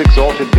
exalted